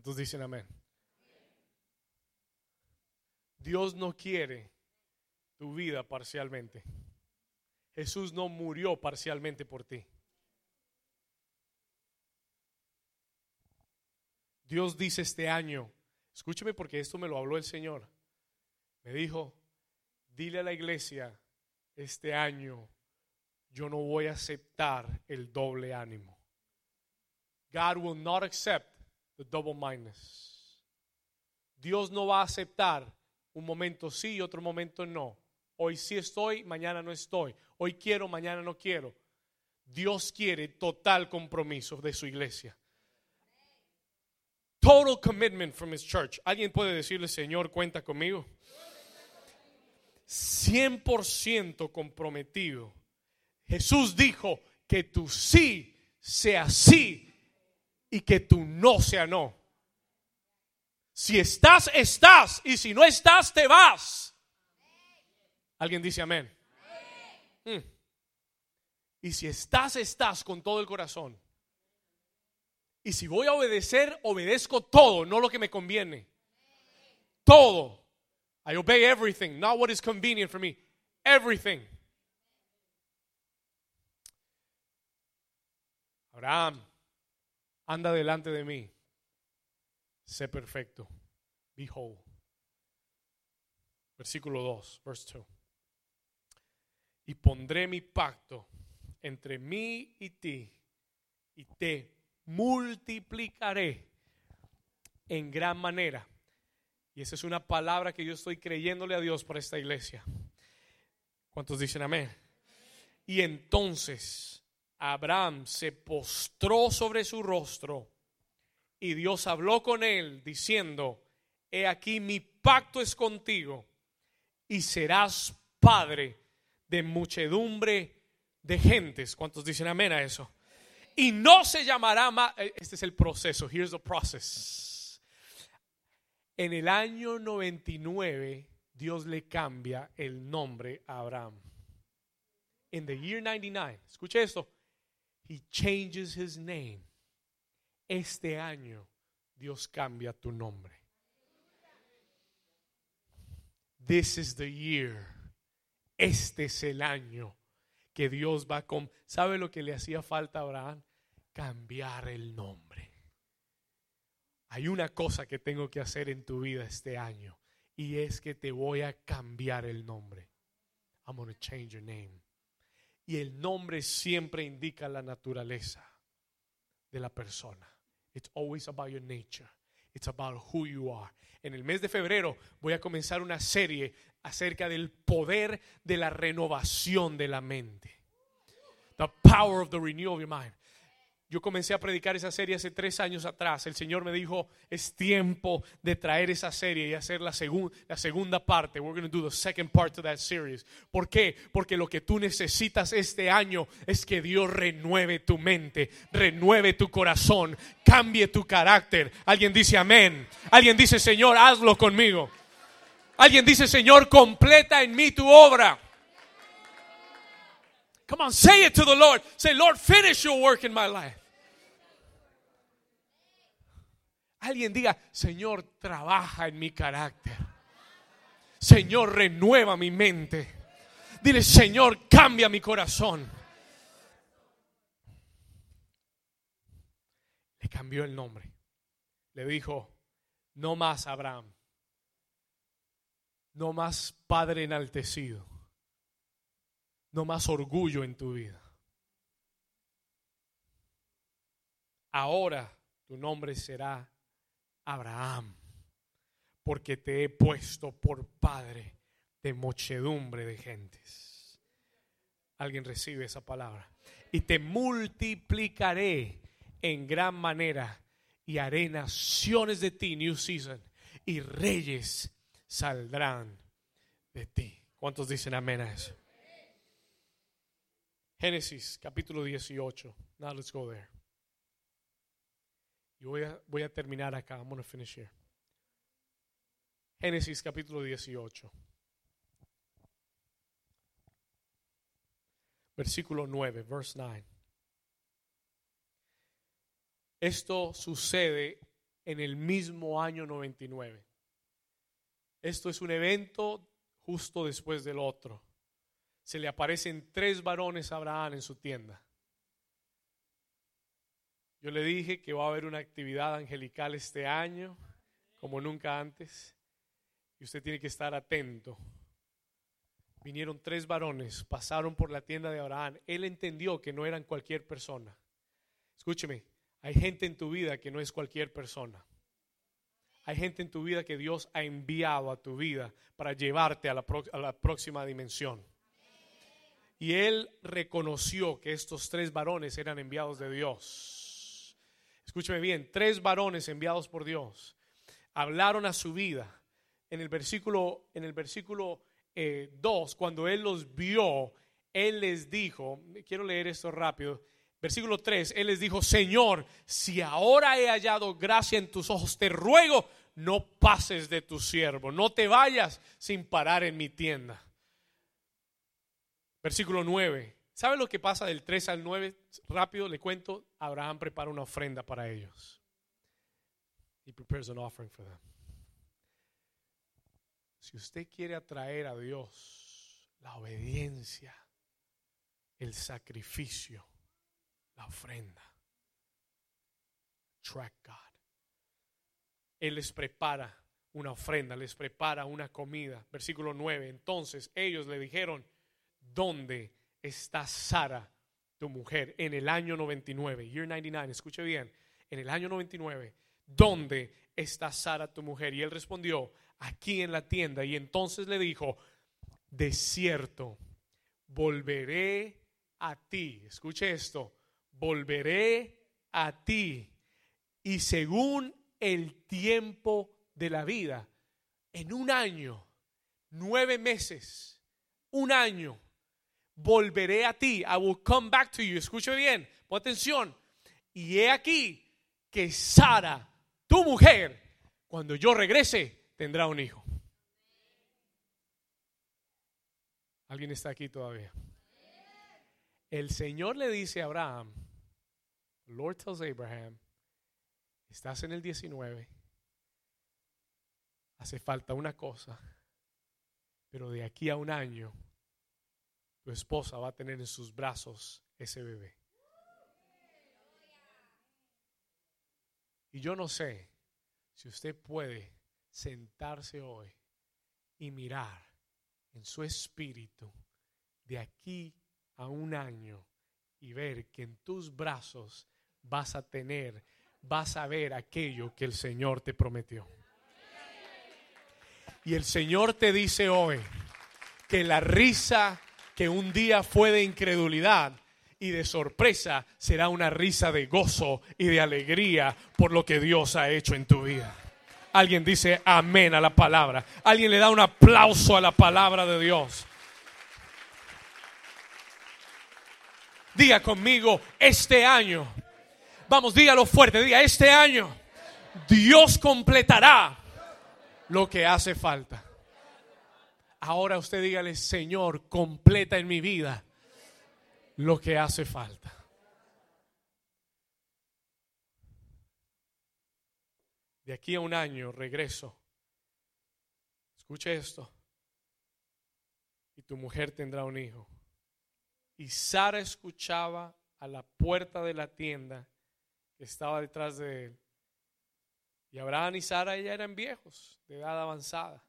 ¿Cuántos dicen amén? Dios no quiere tu vida parcialmente. Jesús no murió parcialmente por ti. Dios dice este año, escúcheme porque esto me lo habló el Señor. Me dijo, dile a la iglesia, este año yo no voy a aceptar el doble ánimo. God will not accept the double mindedness. Dios no va a aceptar un momento sí y otro momento no. Hoy sí estoy, mañana no estoy. Hoy quiero, mañana no quiero. Dios quiere total compromiso de su iglesia. Total commitment from his church. ¿Alguien puede decirle, Señor, cuenta conmigo? 100% comprometido. Jesús dijo que tu sí sea sí y que tu no sea no. Si estás, estás. Y si no estás, te vas. ¿Alguien dice amén? Mm. Y si estás, estás con todo el corazón. Y si voy a obedecer, obedezco todo, no lo que me conviene. Todo. I obey everything, not what is convenient for me. Everything. Abraham, anda delante de mí. Sé perfecto. Be whole. Versículo 2, verse 2. Y pondré mi pacto entre mí y ti y te multiplicaré en gran manera. Y esa es una palabra que yo estoy creyéndole a Dios para esta iglesia. ¿Cuántos dicen amén? Y entonces Abraham se postró sobre su rostro y Dios habló con él diciendo, he aquí mi pacto es contigo y serás padre de muchedumbre de gentes. ¿Cuántos dicen amén a eso? y no se llamará más. Eh, este es el proceso. Here's the process. En el año 99, Dios le cambia el nombre a Abraham. In the year 99, escuche esto. He changes his name. Este año, Dios cambia tu nombre. This is the year. Este es el año que Dios va con. ¿Sabe lo que le hacía falta a Abraham? Cambiar el nombre. Hay una cosa que tengo que hacer en tu vida este año y es que te voy a cambiar el nombre. I'm going to change your name. Y el nombre siempre indica la naturaleza de la persona. It's always about your nature. It's about who you are. En el mes de febrero voy a comenzar una serie acerca del poder de la renovación de la mente. The power of the renewal of your mind. Yo comencé a predicar esa serie hace tres años atrás. El Señor me dijo, es tiempo de traer esa serie y hacer la, segunda parte. We're going to do the second part of that series. ¿Por qué? Porque lo que tú necesitas este año es que Dios renueve tu mente, renueve tu corazón, cambie tu carácter. Alguien dice amén. Alguien dice, Señor, hazlo conmigo. Alguien dice, Señor, completa en mí tu obra. Come on, say it to the Lord. Say, Lord, finish your work in my life. Alguien diga, Señor, trabaja en mi carácter. Señor, renueva mi mente. Dile, Señor, cambia mi corazón. Le cambió el nombre. Le dijo, no más Abraham. No más Padre enaltecido. No más orgullo en tu vida. Ahora tu nombre será Abraham, porque te he puesto por padre de muchedumbre de gentes. Alguien recibe esa palabra. Y te multiplicaré en gran manera y haré naciones de ti, New Season, y reyes saldrán de ti. ¿Cuántos dicen amén a eso? Génesis capítulo 18. Now let's go there. Y voy a, voy a terminar acá. I'm going to finish here. Génesis capítulo 18. Versículo 9, verse 9. Esto sucede en el mismo año 99. Esto es un evento justo después del otro. Se le aparecen tres varones a Abraham en su tienda. Yo le dije que va a haber una actividad angelical este año, como nunca antes, y usted tiene que estar atento. Vinieron tres varones, pasaron por la tienda de Abraham. Él entendió que no eran cualquier persona. Escúcheme, hay gente en tu vida que no es cualquier persona. Hay gente en tu vida que Dios ha enviado a tu vida para llevarte a la, próxima dimensión. Y él reconoció que estos tres varones eran enviados de Dios. Escúcheme bien, tres varones enviados por Dios hablaron a su vida. En el versículo, en el versículo 2, eh, cuando él los vio, él les dijo, quiero leer esto rápido, versículo 3, Él les dijo, Señor, si ahora he hallado gracia en tus ojos, te ruego, no pases de tu siervo, no te vayas sin parar en mi tienda. Versículo 9. ¿Sabe lo que pasa del 3 al 9? Rápido le cuento, Abraham prepara una ofrenda para ellos. He prepares an offering for them. Si usted quiere atraer a Dios la obediencia, el sacrificio, la ofrenda. Track God. Él les prepara una ofrenda, les prepara una comida. Versículo 9. Entonces ellos le dijeron, ¿dónde está Sara, tu mujer? En el año 99, year 99, escuche bien, en el año 99, ¿dónde está Sara, tu mujer? Y él respondió, aquí en la tienda. Y entonces le dijo, de cierto, volveré a ti. Escuche esto, volveré a ti y según el tiempo de la vida, en un año, nueve meses, un año, volveré a ti. I will come back to you. Escuche bien, pon atención. Y he aquí que Sara, tu mujer, cuando yo regrese, tendrá un hijo. ¿Alguien está aquí todavía? El Señor le dice a Abraham, Lord tells Abraham, estás en el 19, hace falta una cosa, pero de aquí a un año esposa va a tener en sus brazos ese bebé. Y yo no sé si usted puede sentarse hoy y mirar en su espíritu de aquí a un año y ver que en tus brazos vas a tener, vas a ver aquello que el Señor te prometió. Y el Señor te dice hoy que la risa que un día fue de incredulidad y de sorpresa será una risa de gozo y de alegría por lo que Dios ha hecho en tu vida. Alguien dice amén a la palabra. Alguien le da un aplauso a la palabra de Dios. Diga conmigo, este año Vamos, dígalo fuerte, diga, este año Dios completará lo que hace falta. Ahora usted dígale, Señor, completa en mi vida lo que hace falta. De aquí a un año regreso. Escuche esto. Y tu mujer tendrá un hijo. Y Sara escuchaba a la puerta de la tienda estaba detrás de él. Y Abraham y Sara ya eran viejos, de edad avanzada.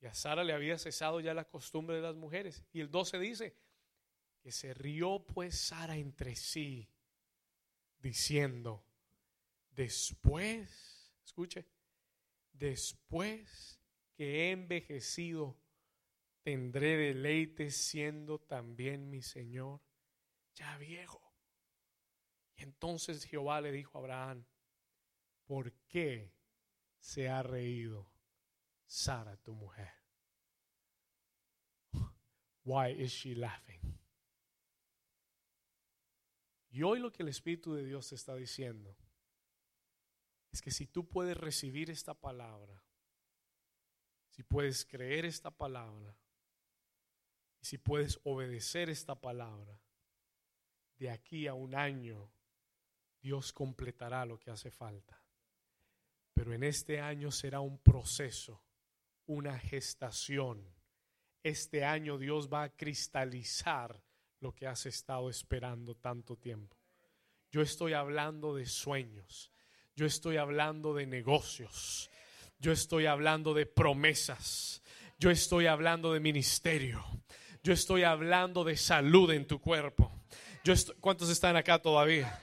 Y a Sara le había cesado ya la costumbre de las mujeres. Y el 12 dice que se rió pues Sara entre sí, diciendo, después, escuche, después que he envejecido, tendré deleite siendo también mi Señor ya viejo. Entonces Jehová le dijo a Abraham, ¿por qué se ha reído Sara, tu mujer? Why is she laughing? Y hoy lo que el Espíritu de Dios te está diciendo es que si tú puedes recibir esta palabra si puedes creer esta palabra si puedes obedecer esta palabra, de aquí a un año Dios completará lo que hace falta. Pero en este año será un proceso, una gestación. Este año Dios va a cristalizar lo que has estado esperando tanto tiempo. Yo estoy hablando de sueños. Yo estoy hablando de negocios. Yo estoy hablando de promesas. Yo estoy hablando de ministerio. Yo estoy hablando de salud en tu cuerpo. Yo ¿Cuántos están acá todavía?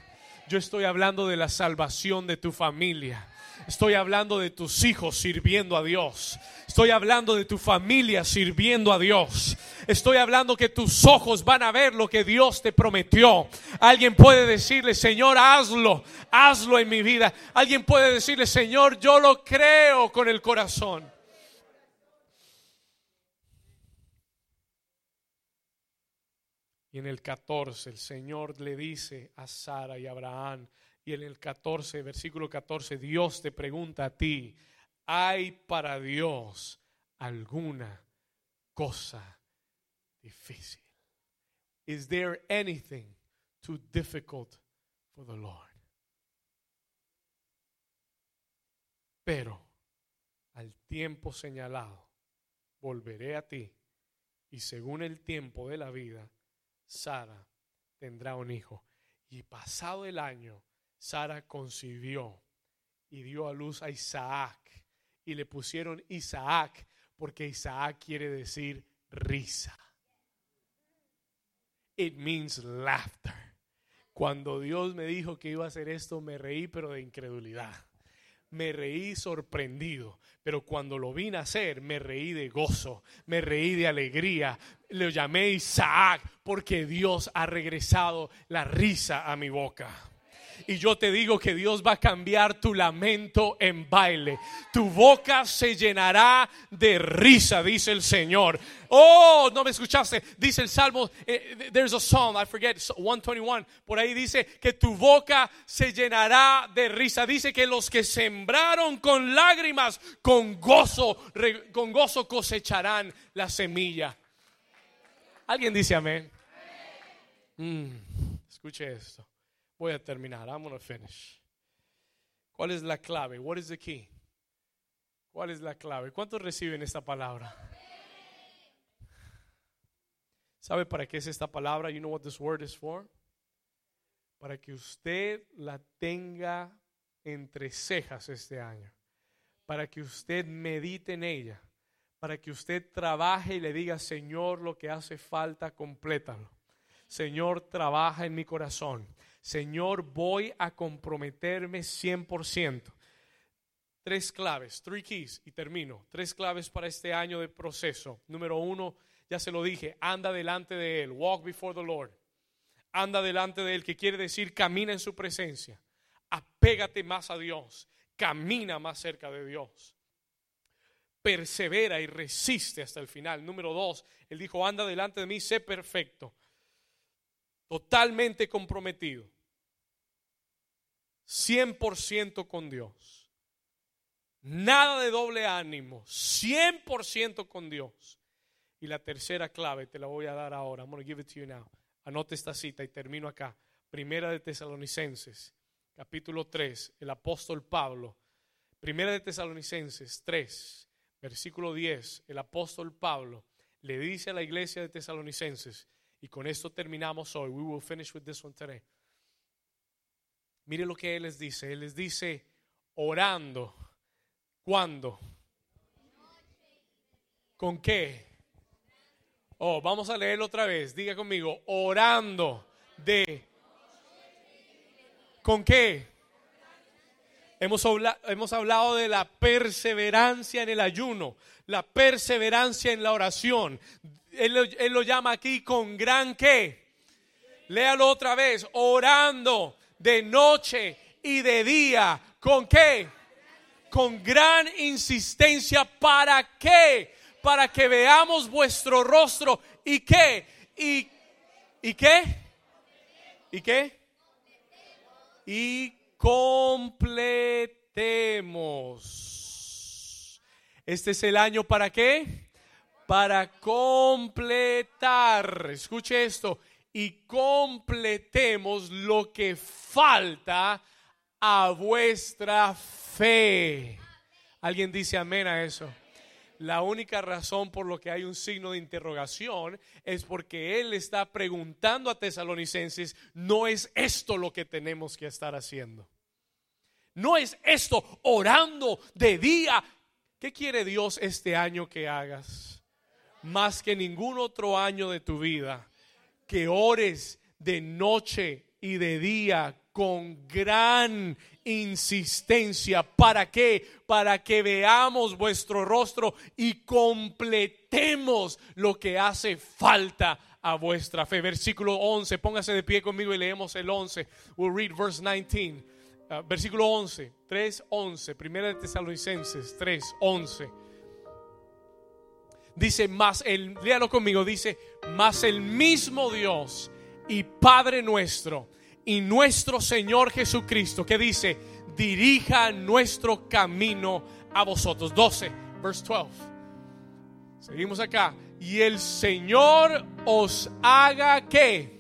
Yo estoy hablando de la salvación de tu familia. Estoy hablando de tus hijos sirviendo a Dios. Estoy hablando de tu familia sirviendo a Dios. Estoy hablando que tus ojos van a ver lo que Dios te prometió. Alguien puede decirle, Señor, hazlo, hazlo en mi vida. Alguien puede decirle, Señor, yo lo creo con el corazón. Y en el 14 el Señor le dice a Sara y a Abraham, y en el 14, versículo 14, Dios te pregunta a ti, ¿hay para Dios alguna cosa difícil? Is there anything too difficult for the Lord? Pero al tiempo señalado volveré a ti y según el tiempo de la vida Sara tendrá un hijo. Y pasado el año, Sara concibió y dio a luz a Isaac. Y le pusieron Isaac porque Isaac quiere decir risa. It means laughter. Cuando Dios me dijo que iba a hacer esto, me reí, pero de incredulidad me reí sorprendido, pero cuando lo vi nacer, me reí de gozo, me reí de alegría. Lo llamé Isaac porque Dios ha regresado la risa a mi boca. Y yo te digo que Dios va a cambiar tu lamento en baile. Tu boca se llenará de risa, dice el Señor. Oh, no me escuchaste. Dice el Salmo, eh, there's a song, I forget, 121. Por ahí dice que tu boca se llenará de risa. Dice que los que sembraron con lágrimas, con gozo, con gozo cosecharán la semilla. ¿Alguien dice amén? Mm, escuche esto. Voy a terminar. I'm going finish. ¿Cuál es la clave? What is the key? ¿Cuál es la clave? ¿Cuántos reciben esta palabra? ¿Sabe para qué es esta palabra? You know what this word is for? Para que usted la tenga entre cejas este año. Para que usted medite en ella. Para que usted trabaje y le diga, Señor, lo que hace falta, complétalo. Señor, trabaja en mi corazón. Señor, voy a comprometerme 100%. Tres claves, three keys, y termino. Tres claves para este año de proceso. Número uno, ya se lo dije, anda delante de Él, walk before the Lord. Anda delante de Él, que quiere decir camina en su presencia. Apégate más a Dios, camina más cerca de Dios. Persevera y resiste hasta el final. Número dos, Él dijo, anda delante de mí, sé perfecto. Totalmente comprometido. 100% con Dios. Nada de doble ánimo, 100% con Dios. Y la tercera clave te la voy a dar ahora. I'm going to give it to you now. Anote esta cita y termino acá. Primera de Tesalonicenses, capítulo 3, el apóstol Pablo. Primera de Tesalonicenses 3, versículo 10, el apóstol Pablo le dice a la iglesia de Tesalonicenses, y con esto terminamos hoy. We will finish with this one today. Mire lo que Él les dice. Él les dice, orando. ¿Cuándo? ¿Con qué? Oh, vamos a leerlo otra vez. Diga conmigo, orando de... ¿Con qué? Hemos, hemos hablado de la perseverancia en el ayuno, la perseverancia en la oración. Él, él lo llama aquí con gran qué. Léalo otra vez, orando de noche y de día. ¿Con qué? Con gran insistencia. ¿Para qué? Para que veamos vuestro rostro. ¿Y qué? ¿Y, ¿y qué? ¿Y qué? Y completemos Este es el año para qué? Para completar. Escuche esto. Y completemos lo que falta a vuestra fe. ¿Alguien dice amén a eso? La única razón por lo que hay un signo de interrogación es porque Él está preguntando a tesalonicenses, no es esto lo que tenemos que estar haciendo. No es esto orando de día. ¿Qué quiere Dios este año que hagas? Más que ningún otro año de tu vida. Que ores de noche y de día con gran insistencia. ¿Para qué? Para que veamos vuestro rostro y completemos lo que hace falta a vuestra fe. Versículo 11, póngase de pie conmigo y leemos el 11. We'll read verse 19. Uh, versículo 11, 3, 11, primera de Tesalonicenses 3, 11. Dice, más el, léalo conmigo, dice, más el mismo Dios y Padre nuestro y nuestro Señor Jesucristo, que dice, dirija nuestro camino a vosotros. 12, verse 12. Seguimos acá. Y el Señor os haga que.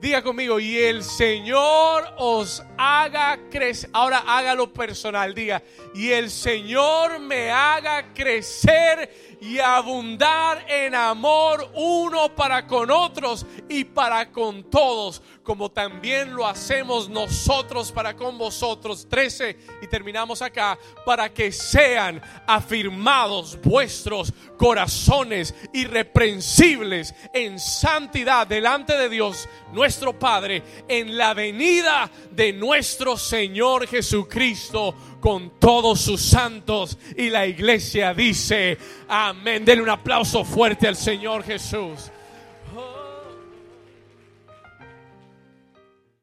Diga conmigo, y el Señor os haga crecer. Ahora hágalo personal, diga, y el Señor me haga crecer y abundar en amor uno para con otros y para con todos, como también lo hacemos nosotros para con vosotros. 13 y terminamos acá, para que sean afirmados vuestros corazones irreprensibles en santidad delante de Dios nuestro Padre en la venida de nuestro Señor Jesucristo con todos sus santos. Y la iglesia dice, amén. Denle un aplauso fuerte al Señor Jesús.